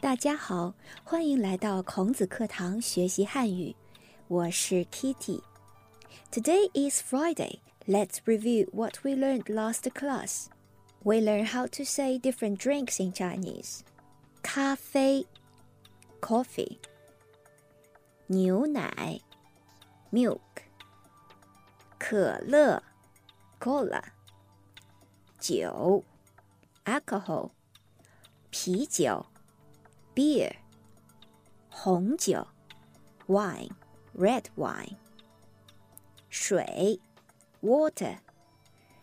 大家好，欢迎来到孔子课堂学习汉语。我是 Kitty。Today is Friday. Let's review what we learned last class. We learned how to say different drinks in Chinese. 咖啡 coffee 牛奶 milk 可乐 cola 酒 alcohol 啤酒 beer 红酒 wine red wine 水 water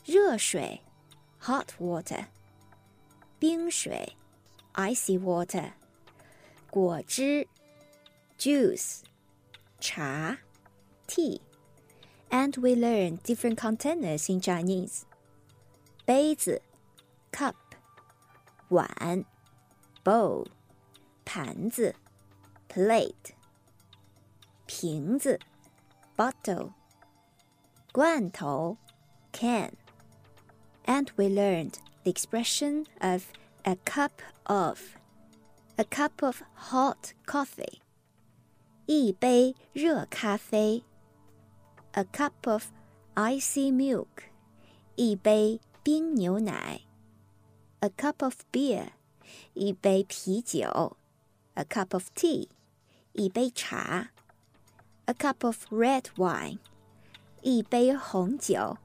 热水 hot water 冰水 icy water 果汁 juice 茶 tea and we learn different containers in Chinese 杯子 cup 碗 bowl 盘子 plate 瓶子 bottle 罐头 can and we learned the expression of a cup of a cup of hot coffee 一杯热咖啡 a cup of icy milk 一杯冰牛奶 a cup of beer 一杯啤酒 a cup of tea 一杯茶 a cup of red wine 一杯红酒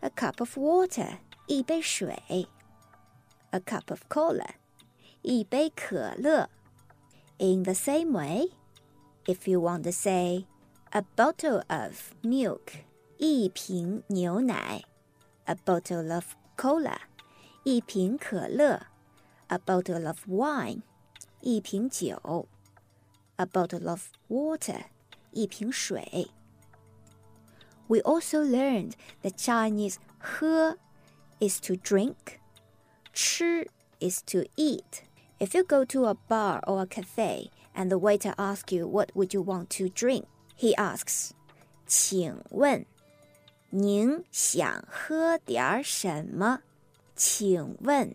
a cup of water 一杯水 a cup of cola 一杯可乐 In the same way, if you want to say a bottle of milk 一瓶牛奶 a bottle of cola 一瓶可乐 a bottle of wine 一瓶酒 a bottle of water 一瓶水 We also learned that Chinese 喝 is to drink, 吃 is to eat. If you go to a bar or a cafe and the waiter asks you what would you want to drink, he asks, 请问您想喝点什么？请问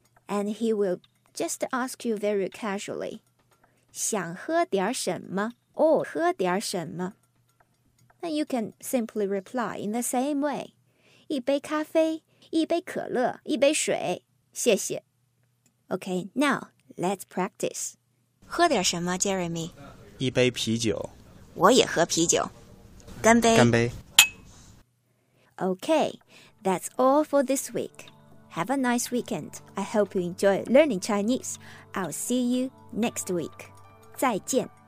and he will just ask you very casually，想喝点什么？哦，喝点什么？Then you can simply reply in the same way，一杯咖啡，一杯可乐，一杯水，谢谢。Okay, now let's practice。喝点什么，Jeremy？一杯啤酒，我也喝啤酒。干杯！干杯。 Okay, that's all for this week. Have a nice weekend. I hope you enjoy learning Chinese. I'll see you next week. 再见。